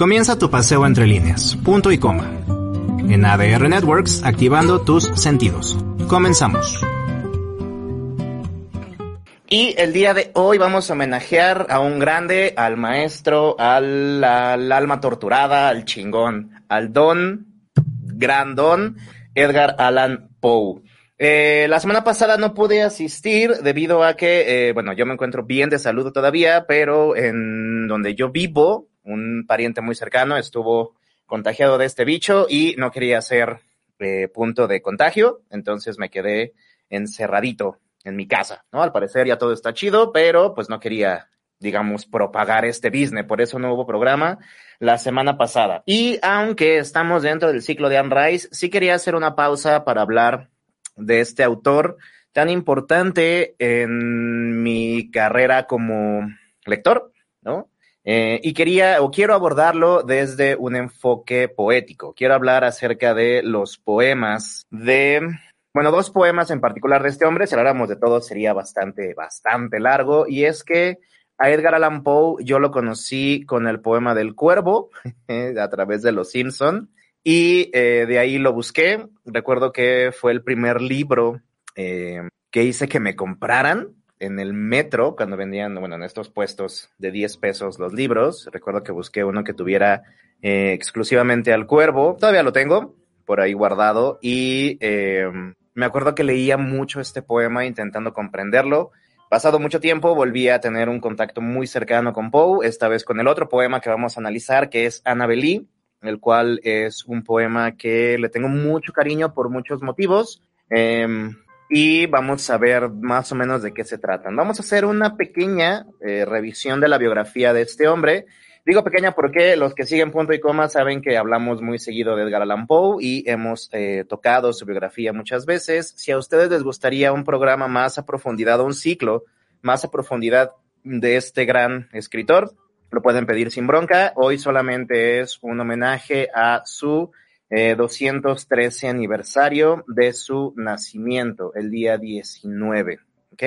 Comienza tu paseo entre líneas, punto y coma. En ADR Networks, activando tus sentidos. Comenzamos. Y el día de hoy vamos a homenajear a un grande, al maestro, al, al alma torturada, al chingón, al don, grandón, Edgar Allan Poe. Eh, la semana pasada no pude asistir debido a que, eh, bueno, yo me encuentro bien de salud todavía, pero en donde yo vivo, un pariente muy cercano estuvo contagiado de este bicho y no quería ser eh, punto de contagio, entonces me quedé encerradito en mi casa, ¿no? Al parecer ya todo está chido, pero pues no quería, digamos, propagar este business, por eso no hubo programa la semana pasada. Y aunque estamos dentro del ciclo de Anne Rice, sí quería hacer una pausa para hablar de este autor tan importante en mi carrera como lector, ¿no? Eh, y quería o quiero abordarlo desde un enfoque poético. Quiero hablar acerca de los poemas de, bueno, dos poemas en particular de este hombre. Si habláramos de todos sería bastante, bastante largo. Y es que a Edgar Allan Poe yo lo conocí con el poema del cuervo a través de Los Simpson y eh, de ahí lo busqué. Recuerdo que fue el primer libro eh, que hice que me compraran en el metro cuando vendían, bueno, en estos puestos de 10 pesos los libros. Recuerdo que busqué uno que tuviera eh, exclusivamente al cuervo. Todavía lo tengo por ahí guardado y me acuerdo que leía mucho este poema intentando comprenderlo. Pasado mucho tiempo volví a tener un contacto muy cercano con Poe, esta vez con el otro poema que vamos a analizar, que es Annabelle el cual es un poema que le tengo mucho cariño por muchos motivos. Em, y vamos a ver más o menos de qué se tratan. Vamos a hacer una pequeña eh, revisión de la biografía de este hombre. Digo pequeña porque los que siguen punto y coma saben que hablamos muy seguido de Edgar Allan Poe y hemos eh, tocado su biografía muchas veces. Si a ustedes les gustaría un programa más a profundidad o un ciclo más a profundidad de este gran escritor, lo pueden pedir sin bronca. Hoy solamente es un homenaje a su 213 eh, aniversario de su nacimiento, el día 19. ¿Ok?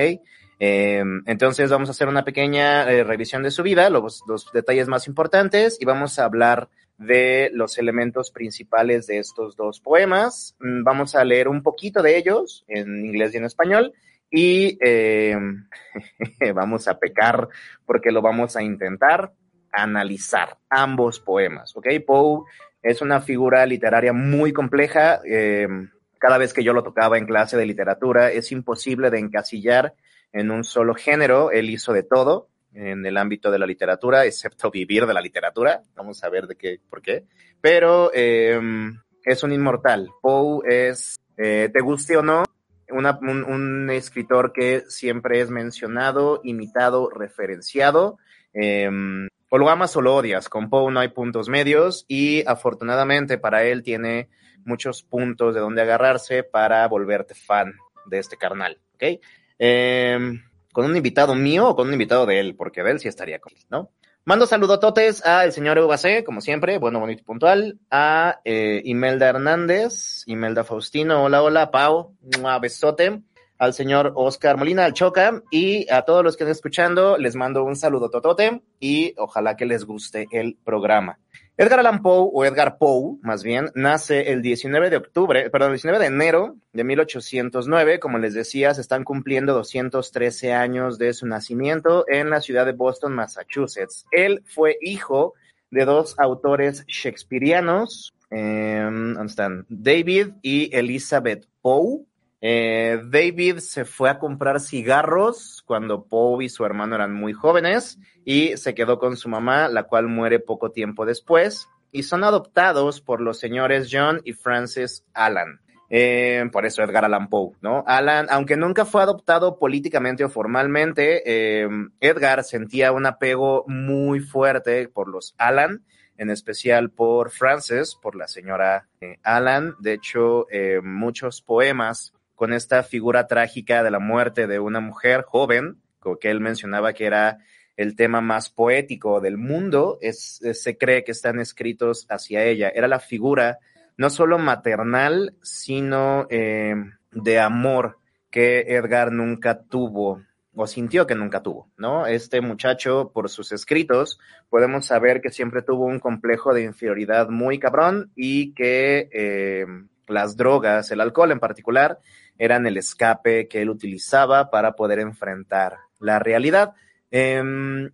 Em, entonces vamos a hacer una pequeña eh, revisión de su vida, los, detalles más importantes y vamos a hablar de los elementos principales de estos dos poemas. Mm, vamos a leer un poquito de ellos en inglés y en español y eh, vamos a pecar porque lo vamos a intentar analizar ambos poemas, ¿ok? Poe es una figura literaria muy compleja. Eh, cada vez que yo lo tocaba en clase de literatura, es imposible de encasillar en un solo género. Él hizo de todo en el ámbito de la literatura, excepto vivir de la literatura. Vamos a ver de qué, por qué. Pero eh, es un inmortal. Poe es, te guste o no, un, escritor que siempre es mencionado, imitado, referenciado. Em, o lo amas o lo odias. Con Poe no hay puntos medios y afortunadamente para él tiene muchos puntos de donde agarrarse para volverte fan de este carnal. ¿Ok? Em, con un invitado mío o con un invitado de él, porque de él sí estaría con él, ¿no? Mando saludototes al señor UBC, como siempre, bueno, bonito y puntual, a eh, Imelda Hernández, Imelda Faustino, hola, hola, Pau, un besote, al señor Oscar Molina, al Choca, y a todos los que están escuchando, les mando un saludo totote y ojalá que les guste el programa. Edgar Allan Poe, o Edgar Poe, más bien, nace el 19 de octubre, perdón, el 19 de enero de 1809. Como les decía, se están cumpliendo 213 años de su nacimiento en la ciudad de Boston, Massachusetts. Él fue hijo de dos autores shakespearianos, eh, ¿dónde están? David y Elizabeth Poe. Eh, David se fue a comprar cigarros cuando Poe y su hermano eran muy jóvenes y se quedó con su mamá, la cual muere poco tiempo después, y son adoptados por los señores John y Francis Allan. Eh, por eso Edgar Allan Poe, ¿no? Alan, aunque nunca fue adoptado políticamente o formalmente, eh, Edgar sentía un apego muy fuerte por los Alan, en especial por Frances, por la señora eh, Alan. De hecho, eh, muchos poemas con esta figura trágica de la muerte de una mujer joven, que él mencionaba que era el tema más poético del mundo, es, se cree que están escritos hacia ella. Era la figura no solo maternal, sino eh, de amor que Edgar nunca tuvo o sintió que nunca tuvo, ¿no? Este muchacho, por sus escritos, podemos saber que siempre tuvo un complejo de inferioridad muy cabrón y que eh, las drogas, el alcohol en particular, eran el escape que él utilizaba para poder enfrentar la realidad. Eh,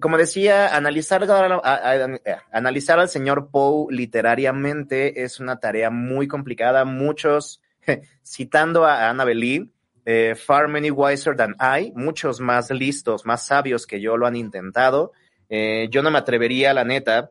como decía, analizar, a, analizar al señor Poe literariamente es una tarea muy complicada. Muchos, citando a Annabelle eh, far many wiser than I, muchos más listos, más sabios que yo lo han intentado. Eh, yo no me atrevería, la neta,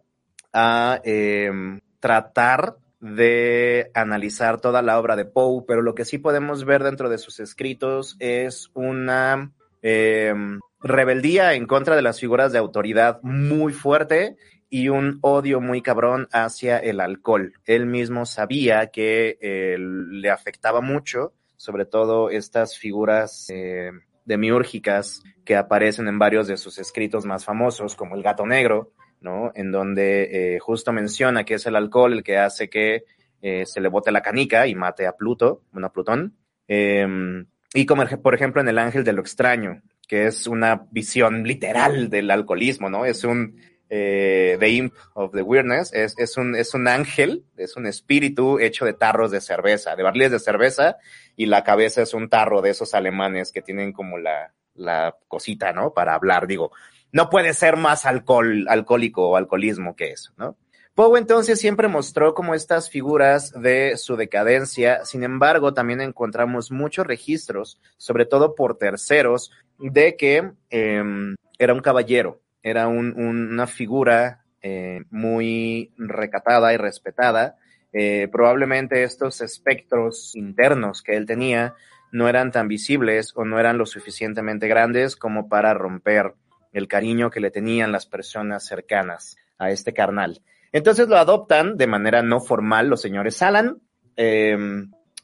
a eh, tratar de analizar toda la obra de Poe, pero lo que sí podemos ver dentro de sus escritos es una eh, rebeldía en contra de las figuras de autoridad muy fuerte y un odio muy cabrón hacia el alcohol. Él mismo sabía que eh, le afectaba mucho, sobre todo estas figuras eh, demiúrgicas que aparecen en varios de sus escritos más famosos, como El gato negro, ¿no? En donde eh, justo menciona que es el alcohol el que hace que eh, se le bote la canica y mate a Pluto, bueno, Plutón. Em, y como por ejemplo en El ángel de lo extraño, que es una visión literal del alcoholismo, ¿no? Es un eh, The Imp of the Weirdness, es, es, un, es un ángel, es un espíritu hecho de tarros de cerveza, de barriles de cerveza, y la cabeza es un tarro de esos alemanes que tienen como la, la cosita, ¿no? Para hablar, digo, no puede ser más alcohol, alcohólico o alcoholismo que eso, ¿no? Poe entonces siempre mostró como estas figuras de su decadencia, sin embargo también encontramos muchos registros, sobre todo por terceros, de que eh, era un caballero, era un, un, una figura eh, muy recatada y respetada. Eh, probablemente estos espectros internos que él tenía no eran tan visibles o no eran lo suficientemente grandes como para romper el cariño que le tenían las personas cercanas a este carnal. Entonces lo adoptan de manera no formal los señores Alan, eh,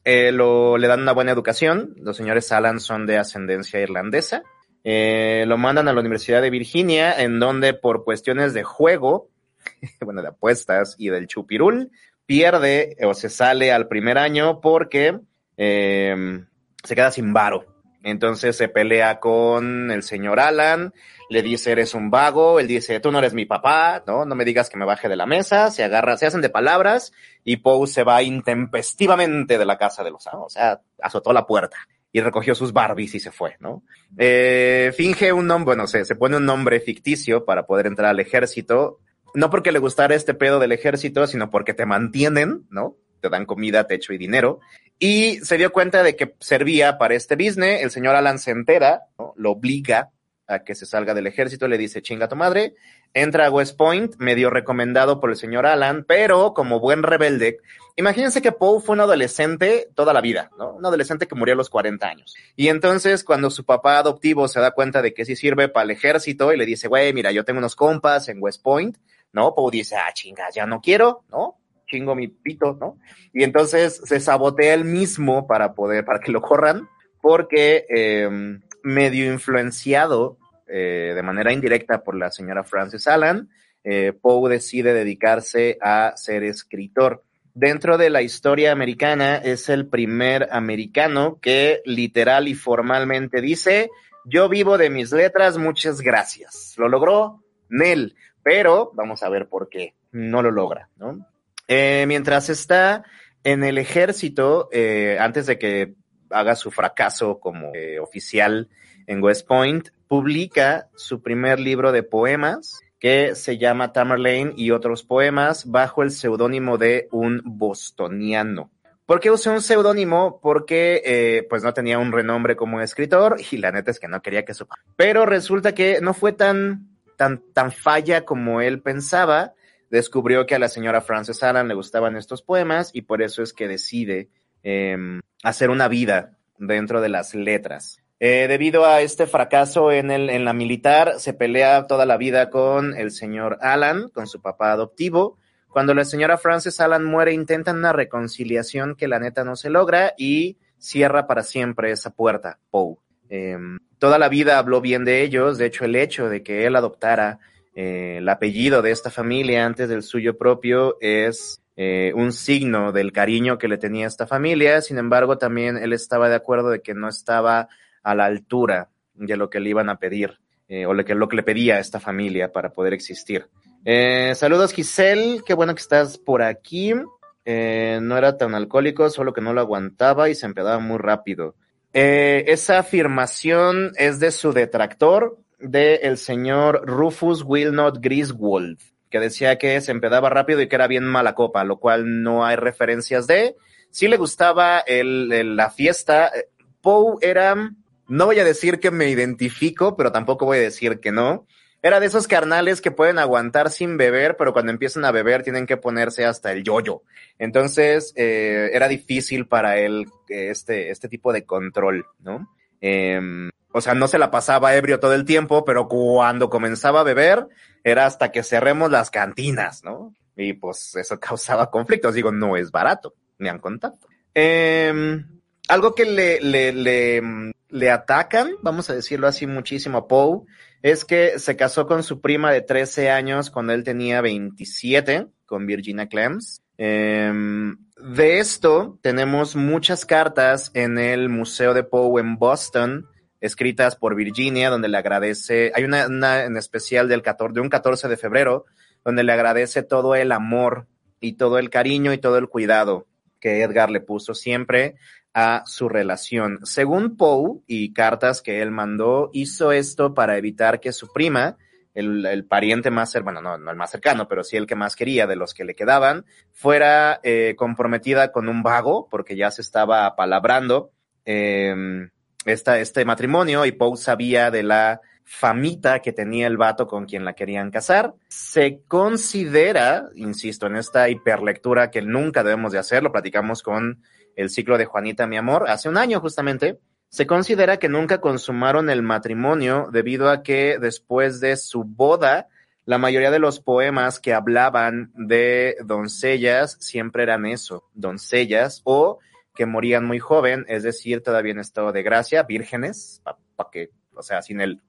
eh, lo, le dan una buena educación, los señores Alan son de ascendencia irlandesa, eh, lo mandan a la Universidad de Virginia, en donde por cuestiones de juego, bueno, de apuestas y del chupirul, pierde o se sale al primer año porque eh, se queda sin varo. Entonces se pelea con el señor Alan, le dice, eres un vago, él dice, tú no eres mi papá, ¿no? No me digas que me baje de la mesa, se agarra, se hacen de palabras y Poe se va intempestivamente de la casa de los amos, o sea, azotó la puerta y recogió sus Barbies y se fue, ¿no? Eh, finge un nombre, bueno, se, se pone un nombre ficticio para poder entrar al ejército, no porque le gustara este pedo del ejército, sino porque te mantienen, ¿no? Te dan comida, techo y dinero. Y se dio cuenta de que servía para este business. El señor Alan se entera, ¿no? lo obliga a que se salga del ejército, le dice, chinga tu madre, entra a West Point, medio recomendado por el señor Alan, pero como buen rebelde, imagínense que Poe fue un adolescente toda la vida, ¿no? Un adolescente que murió a los 40 años. Y entonces cuando su papá adoptivo se da cuenta de que sí sirve para el ejército y le dice, güey, mira, yo tengo unos compas en West Point, ¿no? Poe dice, ah, chinga, ya no quiero, ¿no? Chingo mi pito, ¿no? Y entonces se sabotea él mismo para poder, para que lo corran, porque eh, medio influenciado eh, de manera indirecta por la señora Frances Allan, eh, Poe decide dedicarse a ser escritor. Dentro de la historia americana es el primer americano que literal y formalmente dice, yo vivo de mis letras, muchas gracias. Lo logró Nell, pero vamos a ver por qué no lo logra. Eh, mientras está en el ejército, eh, antes de que haga su fracaso como eh, oficial en West Point, publica su primer libro de poemas que se llama Tamerlane y otros poemas bajo el seudónimo de un bostoniano. ¿Por qué usé un seudónimo? Porque eh, pues no tenía un renombre como escritor y la neta es que no quería que supa. Pero resulta que no fue tan, tan, tan falla como él pensaba. Descubrió que a la señora Frances Allan le gustaban estos poemas y por eso es que decide em, hacer una vida dentro de las letras. Eh, debido a este fracaso en, el, en la militar, se pelea toda la vida con el señor Alan, con su papá adoptivo. Cuando la señora Frances Alan muere, intentan una reconciliación que la neta no se logra y cierra para siempre esa puerta, Poe. Em, toda la vida habló bien de ellos, de hecho el hecho de que él adoptara eh, el apellido de esta familia antes del suyo propio es eh, un signo del cariño que le tenía esta familia, sin embargo también él estaba de acuerdo de que no estaba a la altura de lo que le iban a pedir eh, o lo que, lo que le pedía a esta familia para poder existir. Eh, saludos Giselle, qué bueno que estás por aquí. No era tan alcohólico, solo que no lo aguantaba y se empedaba muy rápido. esa afirmación es de su detractor, del el señor Rufus Wilnot Griswold, que decía que se empedaba rápido y que era bien mala copa, lo cual no hay referencias de. Sí le gustaba el, la fiesta. Poe era no voy a decir que me identifico, pero tampoco voy a decir que no. Era de esos carnales que pueden aguantar sin beber, pero cuando empiezan a beber tienen que ponerse hasta el yoyo. Entonces, eh, era difícil para él eh, este, este tipo de control, ¿no? Em, o sea, no se la pasaba ebrio todo el tiempo, pero cuando comenzaba a beber, era hasta que cerremos las cantinas, ¿no? Y pues eso causaba conflictos. Digo, no es barato, me han contado. Eh, algo que le, le, le, le, atacan, vamos a decirlo así muchísimo a Poe, es que se casó con su prima de 13 años cuando él tenía 27, con Virginia Clems. Em, de esto tenemos muchas cartas en el Museo de Poe en Boston, escritas por Virginia, donde le agradece, hay una, una en especial del 14, de un 14 de febrero, donde le agradece todo el amor y todo el cariño y todo el cuidado que Edgar le puso siempre a su relación. Según Poe y cartas que él mandó, hizo esto para evitar que su prima, el, pariente más cercano, no, no el más cercano, pero sí el que más quería de los que le quedaban, fuera eh, comprometida con un vago, porque ya se estaba apalabrando eh, esta, este matrimonio y Poe sabía de la famita que tenía el vato con quien la querían casar. Se considera, insisto, en esta hiperlectura que nunca debemos de hacer, lo platicamos con el ciclo de Juanita, mi amor, hace un año justamente, se considera que nunca consumaron el matrimonio debido a que después de su boda, la mayoría de los poemas que hablaban de doncellas siempre eran eso, doncellas o que morían muy joven, es decir, todavía en estado de gracia, vírgenes, para que, o sea, sin el,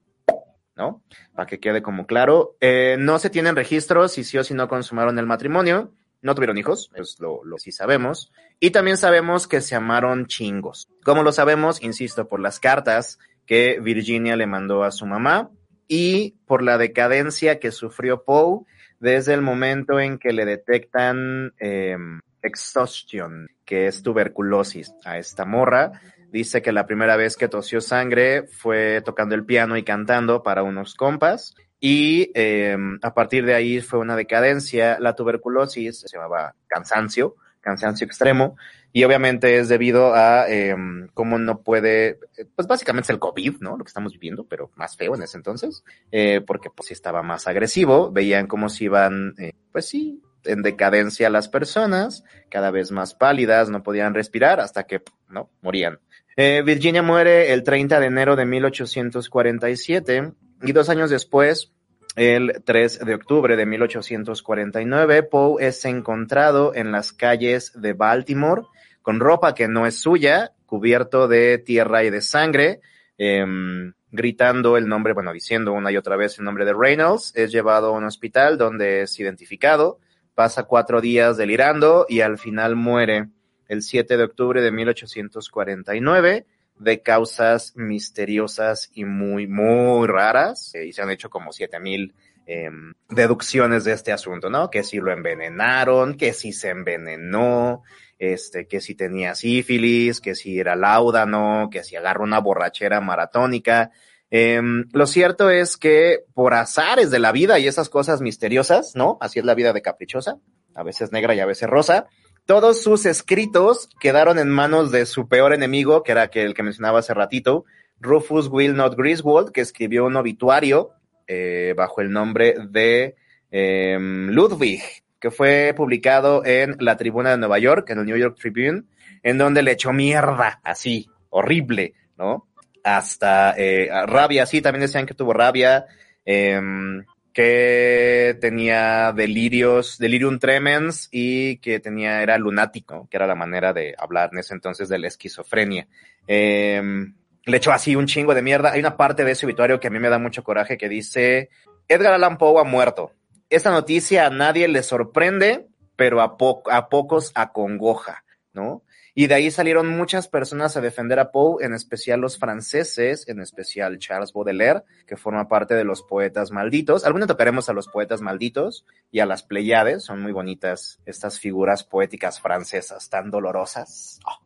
¿no? Para que quede como claro. Eh, no se tienen registros si sí o si no consumaron el matrimonio. No tuvieron hijos, es lo, lo sí sabemos. Y también sabemos que se amaron chingos. Como lo sabemos, insisto, por las cartas que Virginia le mandó a su mamá y por la decadencia que sufrió Poe desde el momento en que le detectan eh, exhaustion, que es tuberculosis a esta morra. Dice que la primera vez que tosió sangre fue tocando el piano y cantando para unos compas y eh, a partir de ahí fue una decadencia. La tuberculosis se llamaba cansancio, cansancio extremo, y obviamente es debido a eh, cómo no puede, pues básicamente es el COVID, ¿no? Lo que estamos viviendo, pero más feo en ese entonces, eh, porque pues sí estaba más agresivo, veían cómo se iban, eh, pues sí, en decadencia las personas, cada vez más pálidas, no podían respirar hasta que, ¿no? Morían. Eh, Virginia muere el 30 de enero de 1847 y dos años después, el 3 de octubre de 1849, Poe es encontrado en las calles de Baltimore con ropa que no es suya, cubierto de tierra y de sangre, eh, gritando el nombre, bueno, diciendo una y otra vez el nombre de Reynolds, es llevado a un hospital donde es identificado, pasa cuatro días delirando y al final muere el 7 de octubre de 1849 de causas misteriosas y muy, muy raras. Eh, y se han hecho como siete mil eh, deducciones de este asunto, ¿no? Que si lo envenenaron, que si se envenenó, este, que si tenía sífilis, que si era laudano, que si agarró una borrachera maratónica. Eh, lo cierto es que por azares de la vida y esas cosas misteriosas, ¿no? Así es la vida de caprichosa, a veces negra y a veces rosa, todos sus escritos quedaron en manos de su peor enemigo, que era el que mencionaba hace ratito, Rufus Wilnot Griswold, que escribió un obituario eh, bajo el nombre de eh, Ludwig, que fue publicado en la Tribuna de Nueva York, en el New York Tribune, en donde le echó mierda, así, horrible, ¿no? Hasta eh, rabia, sí, también decían que tuvo rabia, em, que tenía delirios, delirium tremens y que tenía, era lunático, que era la manera de hablar en ese entonces de la esquizofrenia. Em, le echó así un chingo de mierda. Hay una parte de ese obituario que a mí me da mucho coraje que dice, Edgar Allan Poe ha muerto. Esta noticia a nadie le sorprende, pero a, a pocos acongoja, ¿no? Y de ahí salieron muchas personas a defender a Poe, en especial los franceses, en especial Charles Baudelaire, que forma parte de los poetas malditos. Algún día tocaremos a los poetas malditos y a las Pleiades, son muy bonitas estas figuras poéticas francesas tan dolorosas. Oh.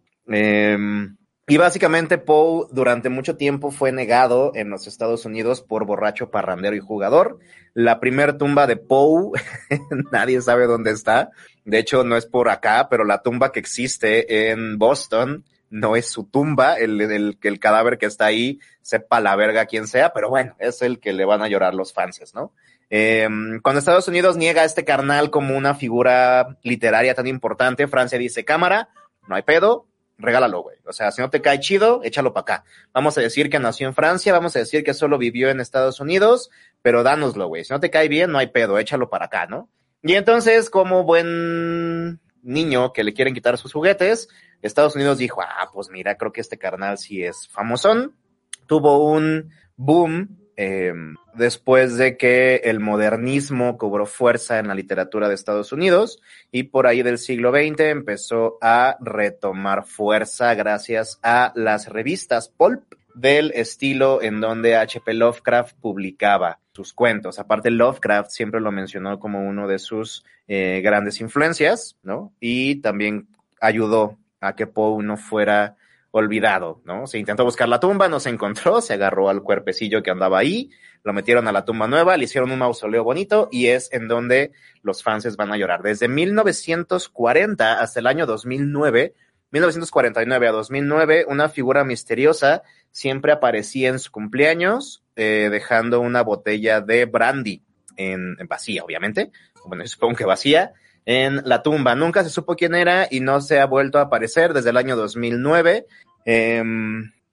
Y básicamente Poe durante mucho tiempo fue negado en los Estados Unidos por borracho, parrandero y jugador. La primer tumba de Poe, nadie sabe dónde está. De hecho, no es por acá, pero la tumba que existe en Boston no es su tumba. El, el, el cadáver que está ahí, sepa la verga quién sea, pero bueno, es el que le van a llorar los fans, ¿no? Eh, cuando Estados Unidos niega a este carnal como una figura literaria tan importante, Francia dice, cámara, no hay pedo, regálalo, güey. O sea, si no te cae chido, échalo para acá. Vamos a decir que nació en Francia, vamos a decir que solo vivió en Estados Unidos, pero dánoslo, güey. Si no te cae bien, no hay pedo, échalo para acá, ¿no? Y entonces, como buen niño que le quieren quitar sus juguetes, Estados Unidos dijo, ah, pues mira, creo que este carnal sí es famosón. Tuvo un boom eh, después de que el modernismo cobró fuerza en la literatura de Estados Unidos y por ahí del siglo XX empezó a retomar fuerza gracias a las revistas pulp del estilo en donde H.P. Lovecraft publicaba sus cuentos. Aparte, Lovecraft siempre lo mencionó como uno de sus eh, grandes influencias, ¿no? Y también ayudó a que Poe no fuera olvidado, ¿no? Se intentó buscar la tumba, no se encontró, se agarró al cuerpecillo que andaba ahí, lo metieron a la tumba nueva, le hicieron un mausoleo bonito y es en donde los fans van a llorar. Desde 1940 hasta el año 2009, 1949 a 2009, una figura misteriosa siempre aparecía en su cumpleaños, eh, dejando una botella de brandy en, en vacía, obviamente. Bueno, supongo que vacía en la tumba. Nunca se supo quién era y no se ha vuelto a aparecer desde el año 2009. Eh,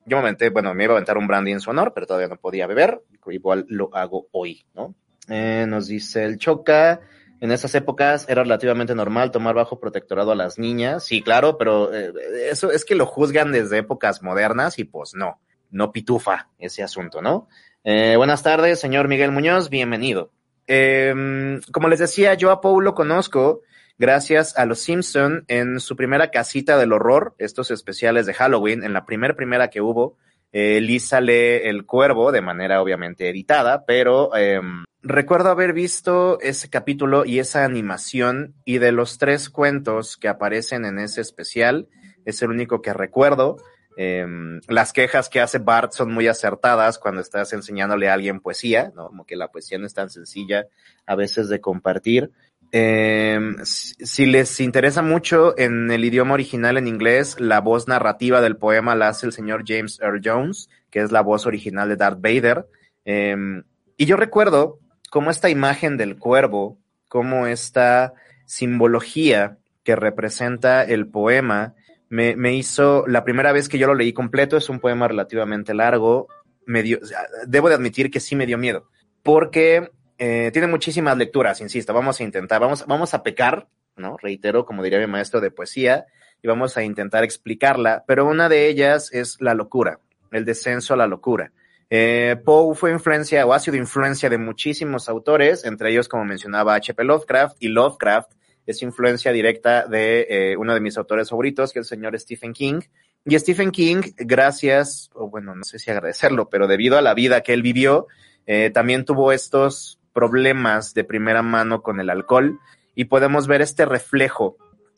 yo me aventé, bueno, me iba a aventar un brandy en su honor, pero todavía no podía beber. Igual lo hago hoy, ¿no? Eh, nos dice el Choca. En esas épocas era relativamente normal tomar bajo protectorado a las niñas. Sí, claro, pero eh, eso es que lo juzgan desde épocas modernas y pues no, no pitufa ese asunto, ¿no? Eh, buenas tardes, señor Miguel Muñoz, bienvenido. Eh, como les decía, yo a Paul lo conozco gracias a Los Simpson en su primera casita del horror, estos especiales de Halloween, en la primera primera que hubo. Eh, El Cuervo de manera obviamente editada, pero eh, recuerdo haber visto ese capítulo y esa animación y de los tres cuentos que aparecen en ese especial, es el único que recuerdo. Eh, las quejas que hace Bart son muy acertadas cuando estás enseñándole a alguien poesía. Como que la poesía no es tan sencilla a veces de compartir. Eh, si les interesa mucho en el idioma original en inglés, la voz narrativa del poema la hace el señor James Earl Jones, que es la voz original de Darth Vader. Eh, y yo recuerdo cómo esta imagen del cuervo, cómo esta simbología que representa el poema, me, me, hizo, la primera vez que yo lo leí completo, es un poema relativamente largo, me dio, debo de admitir que sí me dio miedo, porque eh, tiene muchísimas lecturas, insisto, vamos a intentar, vamos, vamos a pecar, ¿no? Reitero, como diría mi maestro de poesía, y vamos a intentar explicarla, pero una de ellas es la locura, el descenso a la locura. Eh, Poe fue influencia o ha sido influencia de muchísimos autores, entre ellos, como mencionaba, H.P. Lovecraft, y Lovecraft es influencia directa de eh, uno de mis autores favoritos, que es el señor Stephen King. Y Stephen King, gracias, o bueno, no sé si agradecerlo, pero debido a la vida que él vivió, eh, también tuvo estos problemas de primera mano con el alcohol y podemos ver este reflejo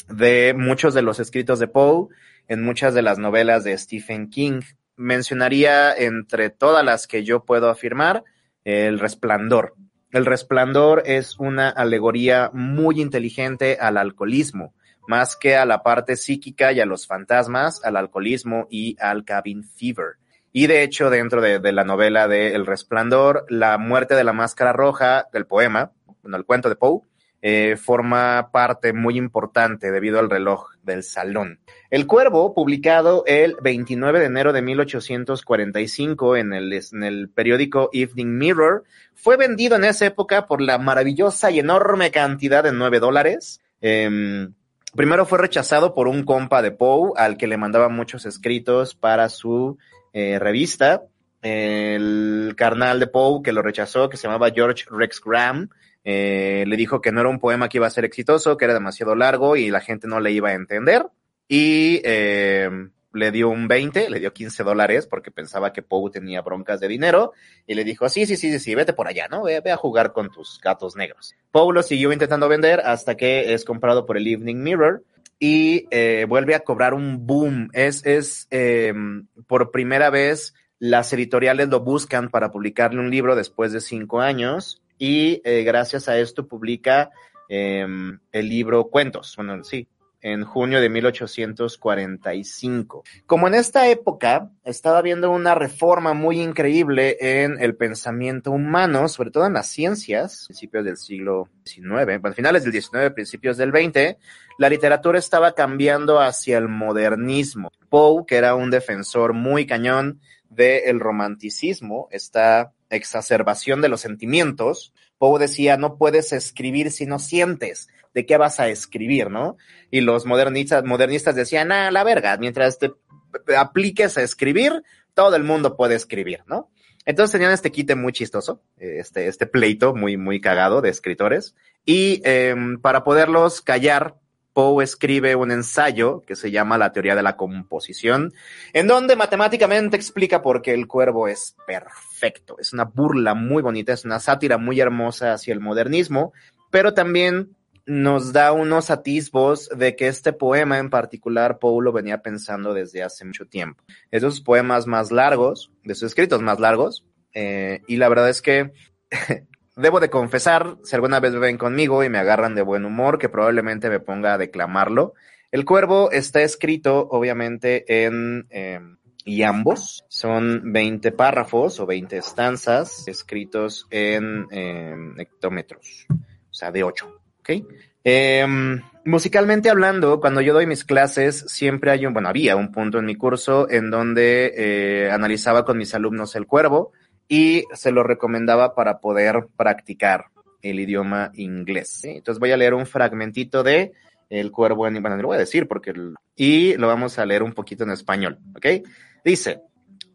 de muchos de los escritos de Poe en muchas de las novelas de Stephen King. Mencionaría entre todas las que yo puedo afirmar, El Resplandor. El Resplandor es una alegoría muy inteligente al alcoholismo, más que a la parte psíquica y a los fantasmas, al alcoholismo y al cabin fever. Y de hecho, dentro de, la novela de El Resplandor, la muerte de la máscara roja, del poema, bueno, el cuento de Poe, eh, forma parte muy importante debido al reloj del salón. El Cuervo, publicado el 29 de enero de 1845 en el, en el periódico Evening Mirror, fue vendido en esa época por la maravillosa y enorme cantidad de 9 dólares. Em, primero fue rechazado por un compa de Poe al que le mandaba muchos escritos para su eh, revista. El carnal de Poe que lo rechazó, que se llamaba George Rex Graham, eh, le dijo que no era un poema que iba a ser exitoso, que era demasiado largo y la gente no le iba a entender. Y eh, le dio un 20, le dio 15 dólares porque pensaba que Poe tenía broncas de dinero y le dijo, sí, sí, sí, sí, vete por allá, ¿no? Ve, a jugar con tus gatos negros. Poe lo siguió intentando vender hasta que es comprado por el Evening Mirror y eh, vuelve a cobrar un boom. Es, es por primera vez las editoriales lo buscan para publicarle un libro después de cinco años y eh, gracias a esto publica em, el libro Cuentos, bueno, sí, en junio de 1845. Como en esta época estaba habiendo una reforma muy increíble en el pensamiento humano, sobre todo en las ciencias, principios del siglo XIX, finales del XIX, principios del XX, la literatura estaba cambiando hacia el modernismo. Poe, que era un defensor muy cañón del romanticismo, esta exacerbación de los sentimientos. Poe decía, no puedes escribir si no sientes. ¿De qué vas a escribir, no? Y los modernistas, modernistas decían, ah, la verga, mientras te apliques a escribir, todo el mundo puede escribir, ¿no? Entonces tenían este quite muy chistoso, este, este pleito muy, muy cagado de escritores. Y em, para poderlos callar, Poe escribe un ensayo que se llama La teoría de la composición, en donde matemáticamente explica por qué el cuervo es perfecto. Es una burla muy bonita, es una sátira muy hermosa hacia el modernismo, pero también nos da unos atisbos de que este poema en particular Poe lo venía pensando desde hace mucho tiempo. Esos poemas más largos, de sus escritos más largos, eh, y la verdad es que Debo de confesar, si alguna vez ven conmigo y me agarran de buen humor, que probablemente me ponga a declamarlo. El cuervo está escrito, obviamente, en em, y ambos son 20 párrafos o 20 estanzas escritos en em, hectómetros, o sea, de 8, ¿ok? Em, musicalmente hablando, cuando yo doy mis clases, siempre hay un, bueno, había un punto en mi curso en donde eh, analizaba con mis alumnos el cuervo y se lo recomendaba para poder practicar el idioma inglés. Entonces voy a leer un fragmentito de El Cuervo en... Bueno, lo voy a decir porque... Y lo vamos a leer un poquito en español, ¿ok? Dice,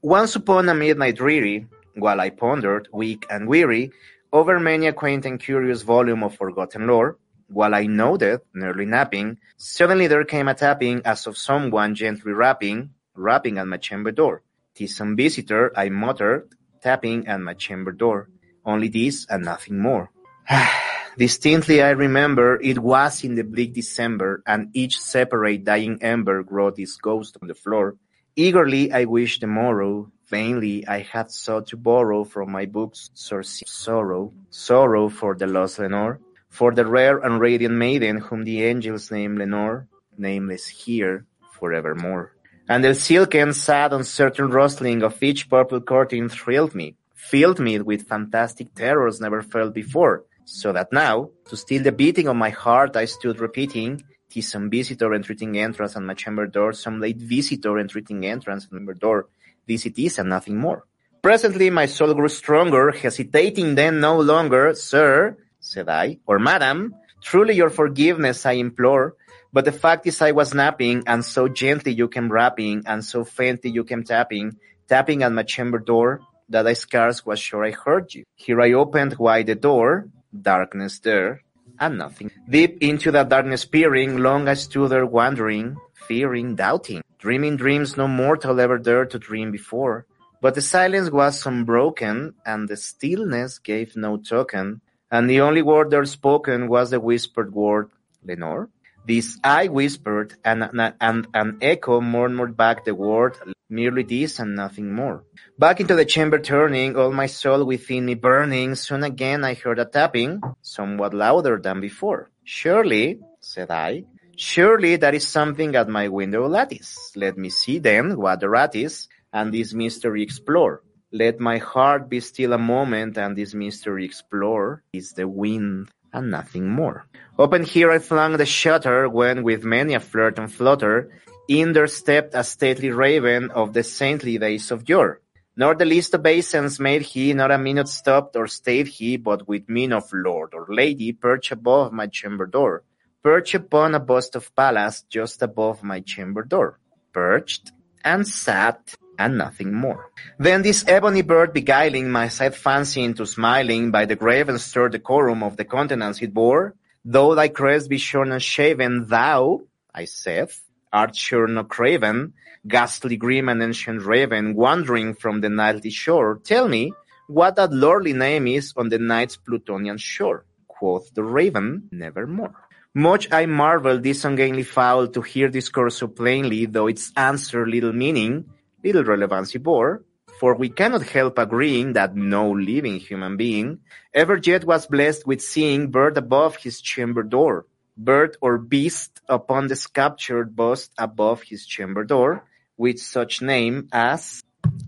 Once upon a midnight dreary, while I pondered, weak and weary, over many a quaint and curious volume of forgotten lore, while I nodded, nearly napping, suddenly there came a tapping as of someone gently rapping, rapping at my chamber door. Tis some visitor, I muttered, tapping at my chamber door. Only this and nothing more. Distinctly I remember it was in the bleak December, and each separate dying ember wrought its ghost on the floor. Eagerly I wished the morrow, vainly I had sought to borrow from my books source sorrow, sorrow for the lost Lenore, for the rare and radiant maiden whom the angels name Lenore, nameless here forevermore and the silken, sad, uncertain rustling of each purple curtain thrilled me, filled me with fantastic terrors never felt before, so that now, to still the beating of my heart, I stood repeating, "'Tis some visitor entreating entrance on my chamber door, some late visitor entreating entrance on my door. This it is and nothing more." Presently my soul grew stronger, hesitating then no longer, "Sir," said I, "or madam, truly your forgiveness I implore, but the fact is I was napping and so gently you came rapping and so faintly you came tapping, tapping at my chamber door that I scarce was sure I heard you. Here I opened wide the door, darkness there, and nothing. Deep into that darkness peering, long I stood there wondering, fearing, doubting, dreaming dreams no mortal ever dared to dream before. But the silence was unbroken, and the stillness gave no token, and the only word there spoken was the whispered word, Lenore? This I whispered, and, and an echo murmured back the word, merely this and nothing more. Back into the chamber turning, all my soul within me burning, soon again I heard a tapping, somewhat louder than before. Surely, said I, surely that is something at my window lattice. Let me see then what the rat is, and this mystery explore. Let my heart be still a moment and this mystery explore. Is the wind and nothing more. Open here I flung the shutter when with many a flirt and flutter in there stepped a stately raven of the saintly days of yore. Nor the least obeisance made he, not a minute stopped or stayed he, but with mien of lord or lady perched above my chamber door. Perched upon a bust of Pallas just above my chamber door. Perched and sat and nothing more. Then this ebony bird beguiling my sad fancy into smiling by the grave and stir decorum of the countenance it bore, though thy crest be shorn and shaven, thou, I saith, art sure no craven, ghastly grim and ancient raven, wandering from the nightly shore, tell me what that lordly name is on the night's Plutonian shore. Quoth the raven, nevermore. Much I marvel this ungainly fowl to hear discourse so plainly, though its answer little meaning, little relevancy bore, for we cannot help agreeing that no living human being ever yet was blessed with seeing bird above his chamber door, bird or beast upon the sculptured bust above his chamber door, with such name as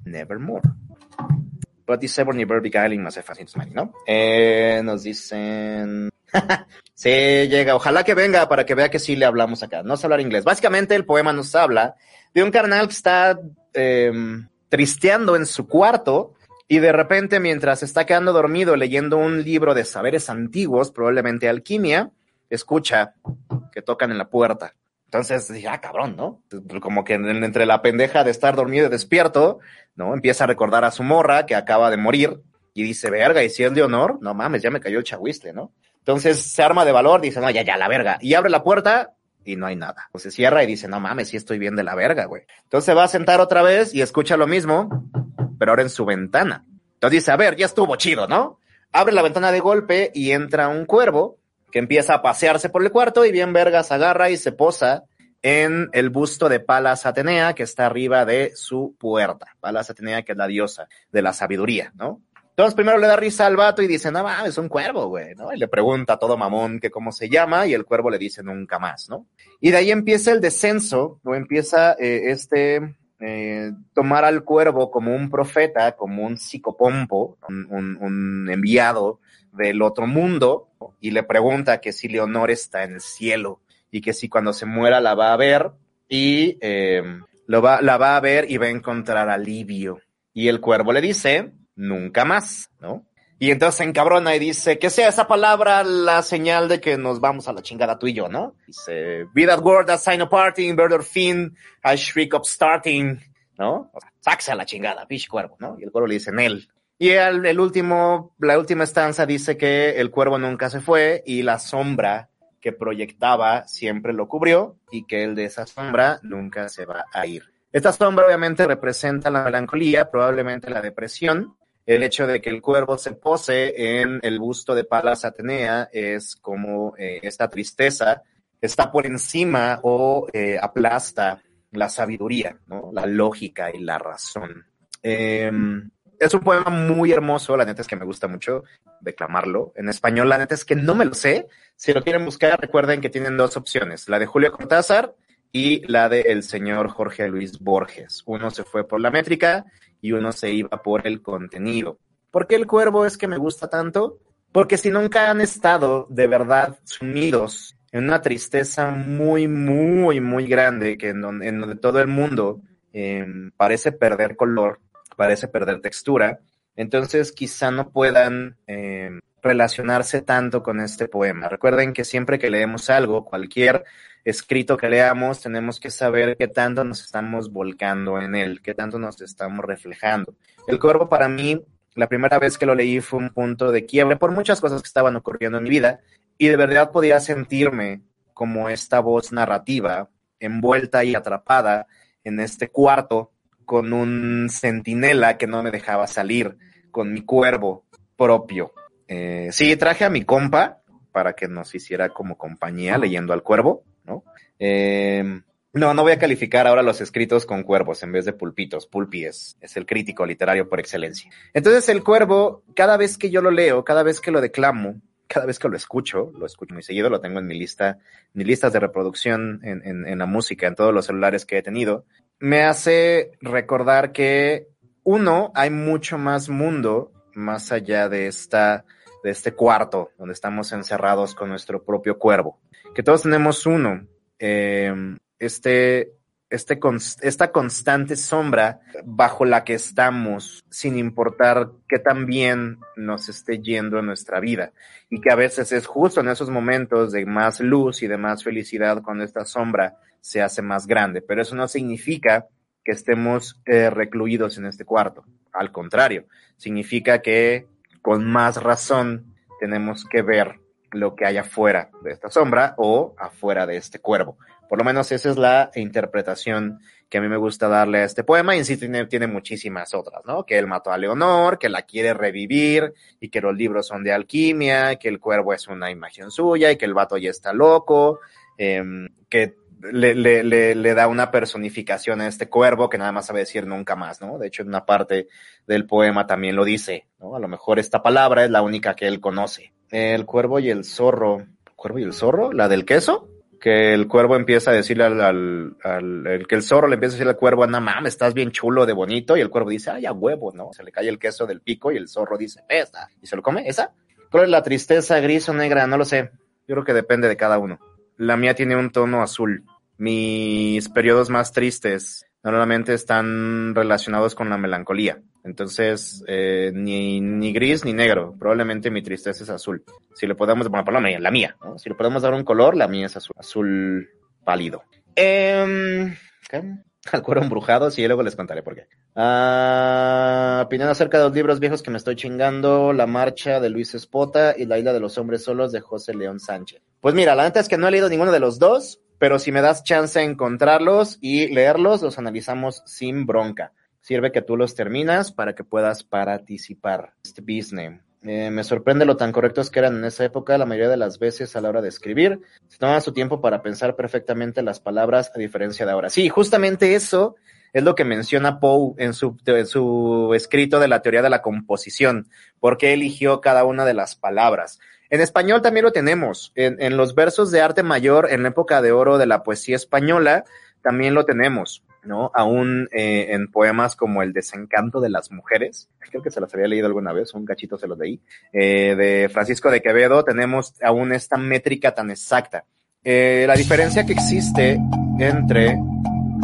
Nevermore. But this ebony bird beguiling hace fácil smiling, ¿no? Eh, nos dicen... sí, llega. Ojalá que venga para que vea que sí le hablamos acá. No sé hablar inglés. Básicamente el poema nos habla de un carnal que está eh, tristeando en su cuarto y de repente mientras está quedando dormido leyendo un libro de saberes antiguos, probablemente alquimia, escucha que tocan en la puerta. Entonces ah, cabrón, ¿no? Como que entre la pendeja de estar dormido y despierto, ¿no? Empieza a recordar a su morra que acaba de morir y dice, verga, y si es Leonor, no mames, ya me cayó el chahuistle, ¿no? Entonces se arma de valor, dice, no, ya, ya, la verga. Y abre la puerta y no hay nada. O se cierra y dice, no mames, sí estoy bien de la verga, güey. Entonces va a sentar otra vez y escucha lo mismo, pero ahora en su ventana. Entonces dice, a ver, ya estuvo chido, ¿no? Abre la ventana de golpe y entra un cuervo que empieza a pasearse por el cuarto y bien vergas agarra y se posa en el busto de Palas Atenea que está arriba de su puerta. Palas Atenea que es la diosa de la sabiduría, ¿no? Entonces primero le da risa al vato y dice, no mames, es un cuervo, güey, ¿no? Y le pregunta a todo mamón que cómo se llama y el cuervo le dice nunca más, ¿no? Y de ahí empieza el descenso, o empieza eh, este, eh, tomar al cuervo como un profeta, como un psicopompo, un, un, un enviado del otro mundo, y le pregunta que si Leonor está en el cielo y que si cuando se muera la va a ver y eh, lo va, la va a ver y va a encontrar alivio. Y el cuervo le dice, nunca más, ¿no? Y entonces se encabrona y dice, que sea esa palabra la señal de que nos vamos a la chingada tú y yo, ¿no? Dice, be that word, that sign of parting, bird or fin, I shriek up starting, ¿no? O sea, saxe a la chingada, pitch cuervo, ¿no? Y el cuervo le dice, Nel. Y el, el último, la última estanza dice que el cuervo nunca se fue y la sombra que proyectaba siempre lo cubrió y que el de esa sombra nunca se va a ir. Esta sombra obviamente representa la melancolía, probablemente la depresión. El hecho de que el cuervo se pose en el busto de Palas Atenea es como eh, esta tristeza está por encima o eh, aplasta la sabiduría, la lógica y la razón. Eh, es un poema muy hermoso, la neta es que me gusta mucho declamarlo. En español, la neta es que no me lo sé. Si lo quieren buscar, recuerden que tienen dos opciones, la de Julio Cortázar y la de el señor Jorge Luis Borges. Uno se fue por la métrica y uno se iba por el contenido. ¿Por qué el cuervo es que me gusta tanto? Porque si nunca han estado de verdad sumidos en una tristeza muy, muy, muy grande, que en donde, todo el mundo eh, parece perder color, parece perder textura, entonces quizá no puedan eh, relacionarse tanto con este poema. Recuerden que siempre que leemos algo, cualquier escrito que leamos, tenemos que saber qué tanto nos estamos volcando en él, qué tanto nos estamos reflejando. El cuervo para mí, la primera vez que lo leí fue un punto de quiebre por muchas cosas que estaban ocurriendo en mi vida y de verdad podía sentirme como esta voz narrativa envuelta y atrapada en este cuarto con un centinela que no me dejaba salir, con mi cuervo propio. Eh, sí, traje a mi compa para que nos hiciera como compañía leyendo al cuervo, ¿no? Eh, no, no voy a calificar ahora los escritos con cuervos en vez de pulpitos. Pulpi es, el crítico literario por excelencia. Entonces el cuervo, cada vez que yo lo leo, cada vez que lo declamo, cada vez que lo escucho, lo escucho muy seguido, lo tengo en mi lista, mis listas de reproducción en la música, en todos los celulares que he tenido, me hace recordar que, uno, hay mucho más mundo más allá de esta de este cuarto donde estamos encerrados con nuestro propio cuervo. Que todos tenemos uno. Eh, este, este, esta constante sombra bajo la que estamos, sin importar qué tan bien nos esté yendo en nuestra vida. Y que a veces es justo en esos momentos de más luz y de más felicidad cuando esta sombra se hace más grande. Pero eso no significa que estemos eh, recluidos en este cuarto. Al contrario, significa que con más razón tenemos que ver lo que hay afuera de esta sombra o afuera de este cuervo. Por lo menos esa es la interpretación que a mí me gusta darle a este poema y en sí tiene, muchísimas otras, ¿no? Que él mató a Leonor, que la quiere revivir y que los libros son de alquimia, que el cuervo es una imagen suya y que el vato ya está loco, em, que le, le, le, le, da una personificación a este cuervo que nada más sabe decir nunca más, ¿no? De hecho, en una parte del poema también lo dice, ¿no? A lo mejor esta palabra es la única que él conoce. El cuervo y el zorro. ¿Cuervo y el zorro? ¿La del queso? Que el cuervo empieza a decirle al, al, al el, que el zorro le empieza a decirle al cuervo, anda mames, estás bien chulo de bonito, y el cuervo dice, ay, a huevo, ¿no? Se le cae el queso del pico y el zorro dice, esta, y se lo come, ¿esa? ¿Cuál es la tristeza, gris o negra? No lo sé. Yo creo que depende de cada uno. La mía tiene un tono azul. Mis periodos más tristes normalmente están relacionados con la melancolía. Entonces, eh, ni, ni gris ni negro. Probablemente mi tristeza es azul. Si le podemos, bueno, por la mía, la mía, ¿no? Si le podemos dar un color, la mía es azul. Azul pálido. ¿qué? Al cuero embrujado, sí, luego les contaré por qué. Ah, opinión acerca de los libros viejos que me estoy chingando, La Marcha de Luis Espota y La Isla de los Hombres Solos de José León Sánchez. Pues mira, la neta es que no he leído ninguno de los dos, pero si me das chance de encontrarlos y leerlos, los analizamos sin bronca. Sirve que tú los terminas para que puedas participar. Este business. Eh, me sorprende lo tan correctos que eran en esa época, la mayoría de las veces a la hora de escribir. Se tomaban su tiempo para pensar perfectamente las palabras, a diferencia de ahora. Sí, justamente eso es lo que menciona Poe en su, en su escrito de la teoría de la composición, porque eligió cada una de las palabras. En español también lo tenemos. En, los versos de arte mayor, en la época de oro de la poesía española, también lo tenemos. ¿no? Aún eh, en poemas como El desencanto de las mujeres, creo que se las había leído alguna vez, un cachito se los leí, eh, de Francisco de Quevedo, tenemos aún esta métrica tan exacta. Eh, la diferencia que existe entre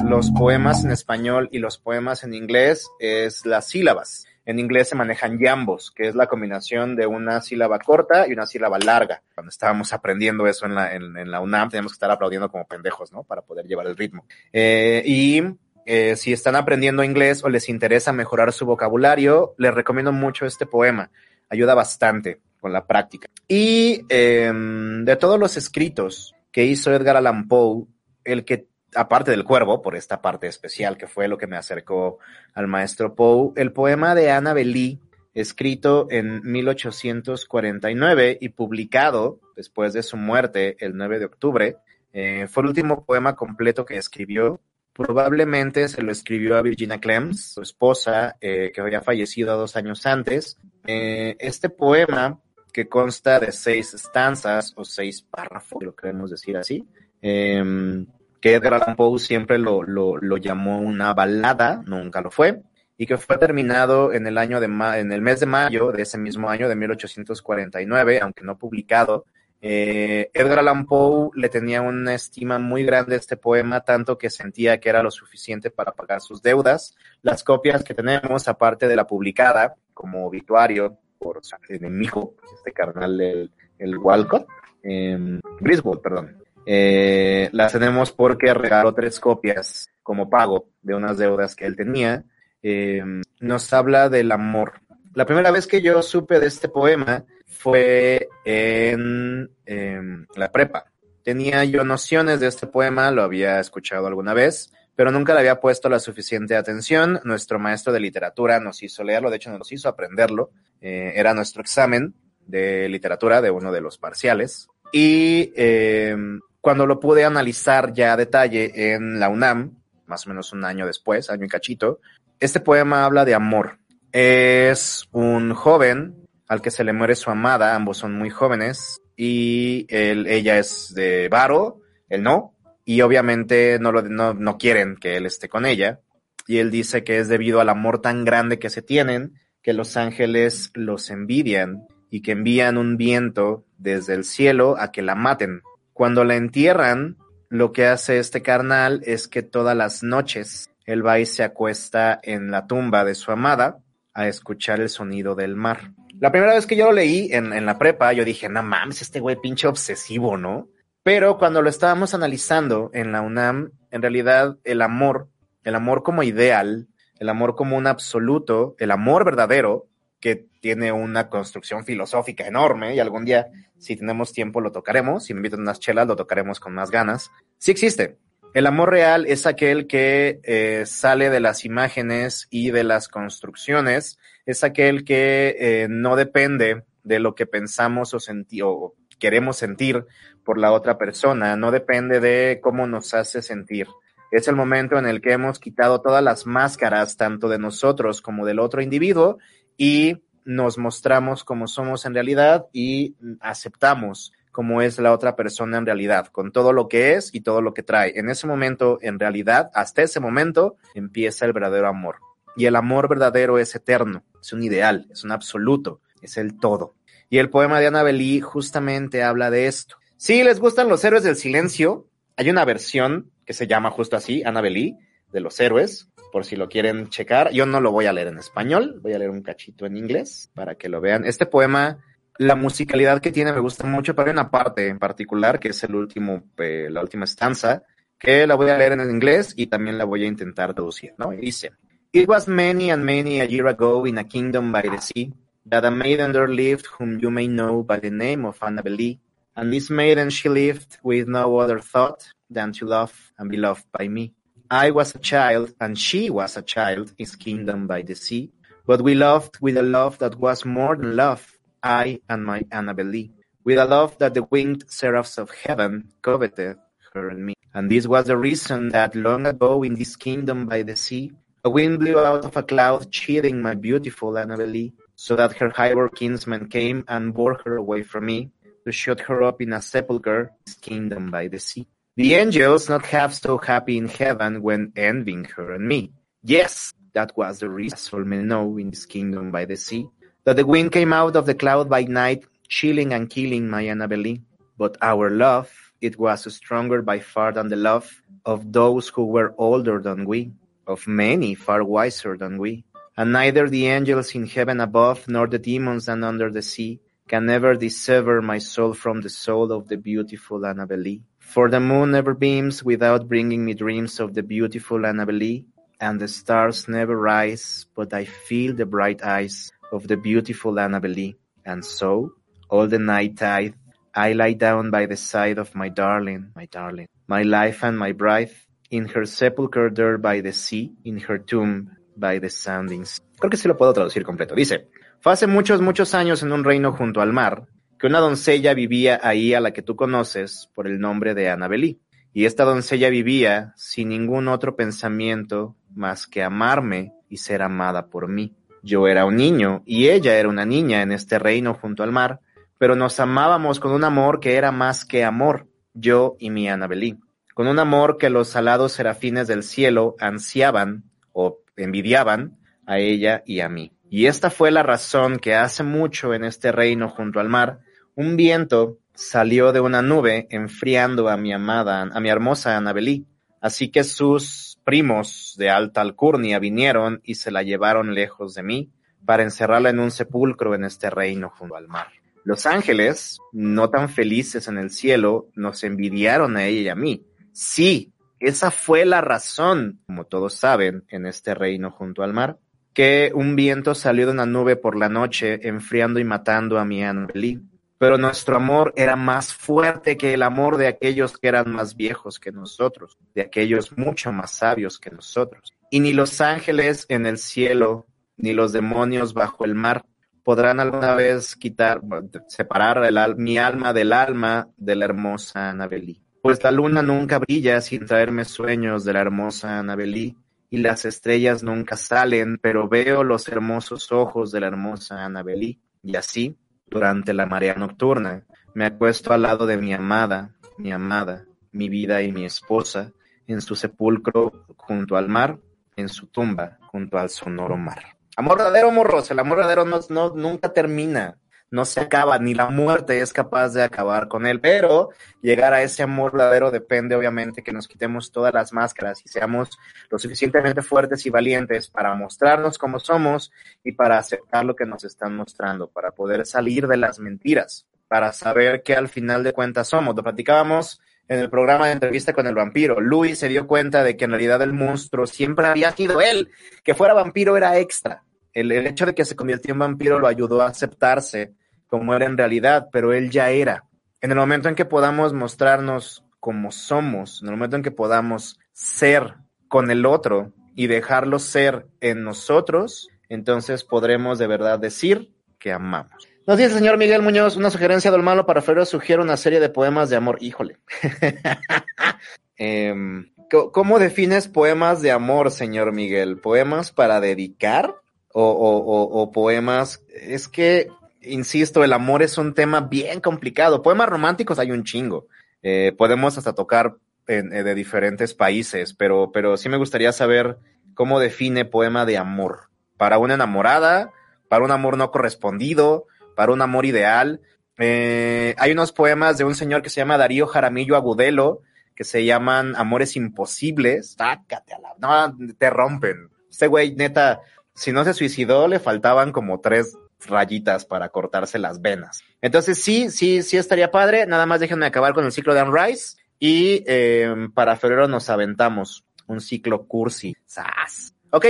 los poemas en español y los poemas en inglés es las sílabas. En inglés se manejan yambos, que es la combinación de una sílaba corta y una sílaba larga. Cuando estábamos aprendiendo eso en la, en, la UNAM, teníamos que estar aplaudiendo como pendejos, ¿no? Para poder llevar el ritmo. Eh, y eh, si están aprendiendo inglés o les interesa mejorar su vocabulario, les recomiendo mucho este poema. Ayuda bastante con la práctica. Y eh, de todos los escritos que hizo Edgar Allan Poe, el que aparte del cuervo, por esta parte especial que fue lo que me acercó al maestro Poe, el poema de Annabel Lee, escrito en 1849 y publicado después de su muerte el 9 de octubre, eh, fue el último poema completo que escribió. Probablemente se lo escribió a Virginia Clems, su esposa, eh, que había fallecido dos años antes. Eh, este poema, que consta de seis estanzas o seis párrafos, lo queremos decir así, eh, que Edgar Allan Poe siempre lo, lo, llamó una balada, nunca lo fue, y que fue terminado en el año de en el mes de mayo de ese mismo año de 1849, aunque no publicado. Eh, Edgar Allan Poe le tenía una estima muy grande a este poema, tanto que sentía que era lo suficiente para pagar sus deudas. Las copias que tenemos, aparte de la publicada, como obituario por su enemigo, este carnal del el Walcott, eh, Griswold, perdón, eh, las tenemos porque regaló tres copias como pago de unas deudas que él tenía. Eh, nos habla del amor. La primera vez que yo supe de este poema fue en, en la prepa. Tenía yo nociones de este poema, lo había escuchado alguna vez, pero nunca le había puesto la suficiente atención. Nuestro maestro de literatura nos hizo leerlo, de hecho nos hizo aprenderlo. Eh, era nuestro examen de literatura de uno de los parciales. Y eh, cuando lo pude analizar ya a detalle en la UNAM, más o menos un año después, año y cachito, este poema habla de amor. Es un joven al que se le muere su amada, ambos son muy jóvenes, y él, ella es de Varo, él no, y obviamente no, lo, no, no quieren que él esté con ella, y él dice que es debido al amor tan grande que se tienen, que los ángeles los envidian y que envían un viento desde el cielo a que la maten. Cuando la entierran, lo que hace este carnal es que todas las noches él va y se acuesta en la tumba de su amada a escuchar el sonido del mar. La primera vez que yo lo leí en, en la prepa, yo dije, no mames, este güey pinche obsesivo, ¿no? Pero cuando lo estábamos analizando en la UNAM, en realidad el amor, el amor como ideal, el amor como un absoluto, el amor verdadero, que tiene una construcción filosófica enorme y algún día, si tenemos tiempo, lo tocaremos. Si me invitan unas chelas, lo tocaremos con más ganas. Sí existe. El amor real es aquel que eh, sale de las imágenes y de las construcciones. Es aquel que eh, no depende de lo que pensamos o, o queremos sentir por la otra persona. No depende de cómo nos hace sentir. Es el momento en el que hemos quitado todas las máscaras, tanto de nosotros como del otro individuo, y nos mostramos como somos en realidad y aceptamos como es la otra persona en realidad, con todo lo que es y todo lo que trae. En ese momento, en realidad, hasta ese momento, empieza el verdadero amor. Y el amor verdadero es eterno, es un ideal, es un absoluto, es el todo. Y el poema de Annabelle justamente habla de esto. Si les gustan los héroes del silencio, hay una versión que se llama justo así, Annabelle, de los héroes, por si lo quieren checar. Yo no lo voy a leer en español, voy a leer un cachito en inglés para que lo vean. Este poema, la musicalidad que tiene me gusta mucho, pero hay una parte en particular que es el último, eh, la última estanza, que la voy a leer en inglés y también la voy a intentar traducir, ¿no? Y dice, It was many and many a year ago in a kingdom by the sea, that a maiden there lived whom you may know by the name of Annabelle. And this maiden she lived with no other thought than to love and be loved by me. I was a child, and she was a child, his kingdom by the sea. But we loved with a love that was more than love, I and my Annabelle, with a love that the winged seraphs of heaven coveted her and me. And this was the reason that long ago in this kingdom by the sea, a wind blew out of a cloud, chilling my beautiful Annabelle, so that her highborn kinsmen came and bore her away from me, to shut her up in a sepulchre, this kingdom by the sea. The angels not half so happy in heaven when envying her and me. Yes, that was the reason, as all men know in this kingdom by the sea, that the wind came out of the cloud by night, chilling and killing my Annabelle. But our love, it was stronger by far than the love of those who were older than we, of many far wiser than we. And neither the angels in heaven above, nor the demons and under the sea, can ever dissever my soul from the soul of the beautiful Annabelle. For the moon never beams without bringing me dreams of the beautiful Annabelle, and the stars never rise, but I feel the bright eyes of the beautiful Annabelle. And so, all the night tide, I lie down by the side of my darling, my darling, my life and my bride, in her sepulchre there by the sea, in her tomb by the soundings. Creo que sí lo puedo traducir completo. Dice, fue hace muchos, muchos años en un reino junto al mar, que una doncella vivía ahí a la que tú conoces por el nombre de Annabelle. Y esta doncella vivía sin ningún otro pensamiento más que amarme y ser amada por mí. Yo era un niño y ella era una niña en este reino junto al mar, pero nos amábamos con un amor que era más que amor, yo y mi Annabelle, con un amor que los alados serafines del cielo ansiaban o envidiaban a ella y a mí. Y esta fue la razón que hace mucho en este reino junto al mar, un viento salió de una nube enfriando a mi amada, a mi hermosa Annabelle. Así que sus primos de alta alcurnia vinieron y se la llevaron lejos de mí para encerrarla en un sepulcro en este reino junto al mar. Los ángeles, no tan felices en el cielo, nos envidiaron a ella y a mí. Sí, esa fue la razón, como todos saben, en este reino junto al mar, que un viento salió de una nube por la noche, enfriando y matando a mi Annabelle. Pero nuestro amor era más fuerte que el amor de aquellos que eran más viejos que nosotros, de aquellos mucho más sabios que nosotros. Y ni los ángeles en el cielo, ni los demonios bajo el mar podrán alguna vez quitar, separar mi alma del alma de la hermosa Annabelle. Pues la luna nunca brilla sin traerme sueños de la hermosa Annabelle, y las estrellas nunca salen, pero veo los hermosos ojos de la hermosa Annabelle, y así, durante la marea nocturna, me acuesto al lado de mi amada, mi amada, mi vida y mi esposa, en su sepulcro junto al mar, en su tumba junto al sonoro mar. Amor verdadero, morros, el amor verdadero no, no, nunca termina. No se acaba, ni la muerte es capaz de acabar con él, pero llegar a ese amor verdadero depende obviamente que nos quitemos todas las máscaras y seamos lo suficientemente fuertes y valientes para mostrarnos como somos y para aceptar lo que nos están mostrando, para poder salir de las mentiras, para saber que al final de cuentas somos. Lo platicábamos en el programa de entrevista con el vampiro. Luis se dio cuenta de que en realidad el monstruo siempre había sido él, que fuera vampiro era extra el, hecho de que se convirtió en vampiro lo ayudó a aceptarse como era en realidad, pero él ya era. En el momento en que podamos mostrarnos como somos, en el momento en que podamos ser con el otro y dejarlo ser en nosotros, entonces podremos de verdad decir que amamos. Nos dice señor Miguel Muñoz, una sugerencia del malo para febrero sugiere una serie de poemas de amor. Híjole. Em, ¿Cómo defines poemas de amor, señor Miguel? ¿Poemas para dedicar? o, poemas. Es que, insisto, el amor es un tema bien complicado. Poemas románticos hay un chingo. Eh, podemos hasta tocar eh, de diferentes países, pero, pero sí me gustaría saber cómo define poema de amor. Para una enamorada, para un amor no correspondido, para un amor ideal. Eh, hay unos poemas de un señor que se llama Darío Jaramillo Agudelo, que se llaman Amores Imposibles. Sácate a la... No, te rompen. Este güey, neta, si no se suicidó, le faltaban como tres rayitas para cortarse las venas. Entonces sí, sí, sí estaría padre. Nada más déjenme acabar con el ciclo de Anne Rice. Y em, para febrero nos aventamos un ciclo cursi. ¡Sas! Ok,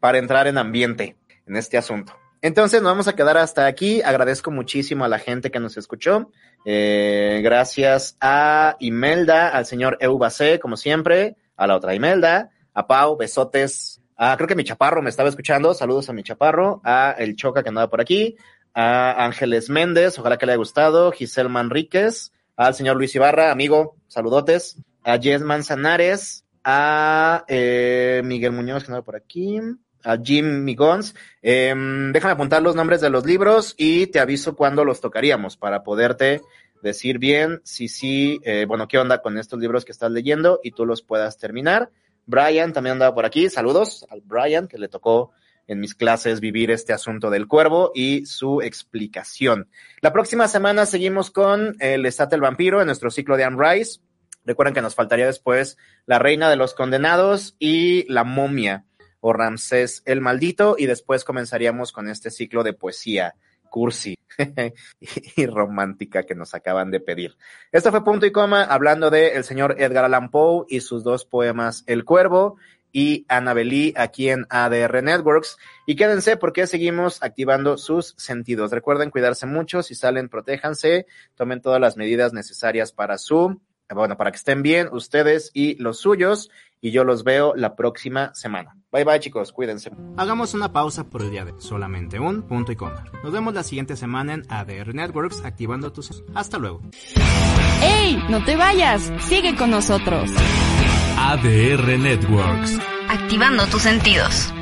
para entrar en ambiente en este asunto. Entonces nos vamos a quedar hasta aquí. Agradezco muchísimo a la gente que nos escuchó. Eh, gracias a Imelda, al señor Eubacé, como siempre, a la otra Imelda, a Pau, besotes Ah, creo que mi chaparro me estaba escuchando. Saludos a mi chaparro, a El Choca que andaba por aquí, a Ángeles Méndez, ojalá que le haya gustado, Giselle Manríquez, al señor Luis Ibarra, amigo, saludotes, a Jess Manzanares, a eh, Miguel Muñoz que andaba por aquí, a Jim Migons. Em, déjame apuntar los nombres de los libros y te aviso cuándo los tocaríamos para poderte decir bien si sí, eh, bueno, qué onda con estos libros que estás leyendo y tú los puedas terminar. Brian también andaba por aquí. Saludos al Brian, que le tocó en mis clases vivir este asunto del cuervo y su explicación. La próxima semana seguimos con el Estate el Vampiro en nuestro ciclo de Anne Rice. Recuerden que nos faltaría después La Reina de los Condenados y La Momia o Ramsés el Maldito y después comenzaríamos con este ciclo de poesía cursi y romántica que nos acaban de pedir. Esto fue punto y coma hablando de el señor Edgar Allan Poe y sus dos poemas El Cuervo y Annabelle aquí en ADR Networks. Y quédense porque seguimos activando sus sentidos. Recuerden cuidarse mucho, si salen, protéjanse, tomen todas las medidas necesarias para su, bueno, para que estén bien ustedes y los suyos. Y yo los veo la próxima semana. Bye bye chicos, cuídense. Hagamos una pausa por el día de solamente un punto y coma. Nos vemos la siguiente semana en ADR Networks activando tus... Hasta luego. ¡Ey! No te vayas, sigue con nosotros. ADR Networks. Activando tus sentidos.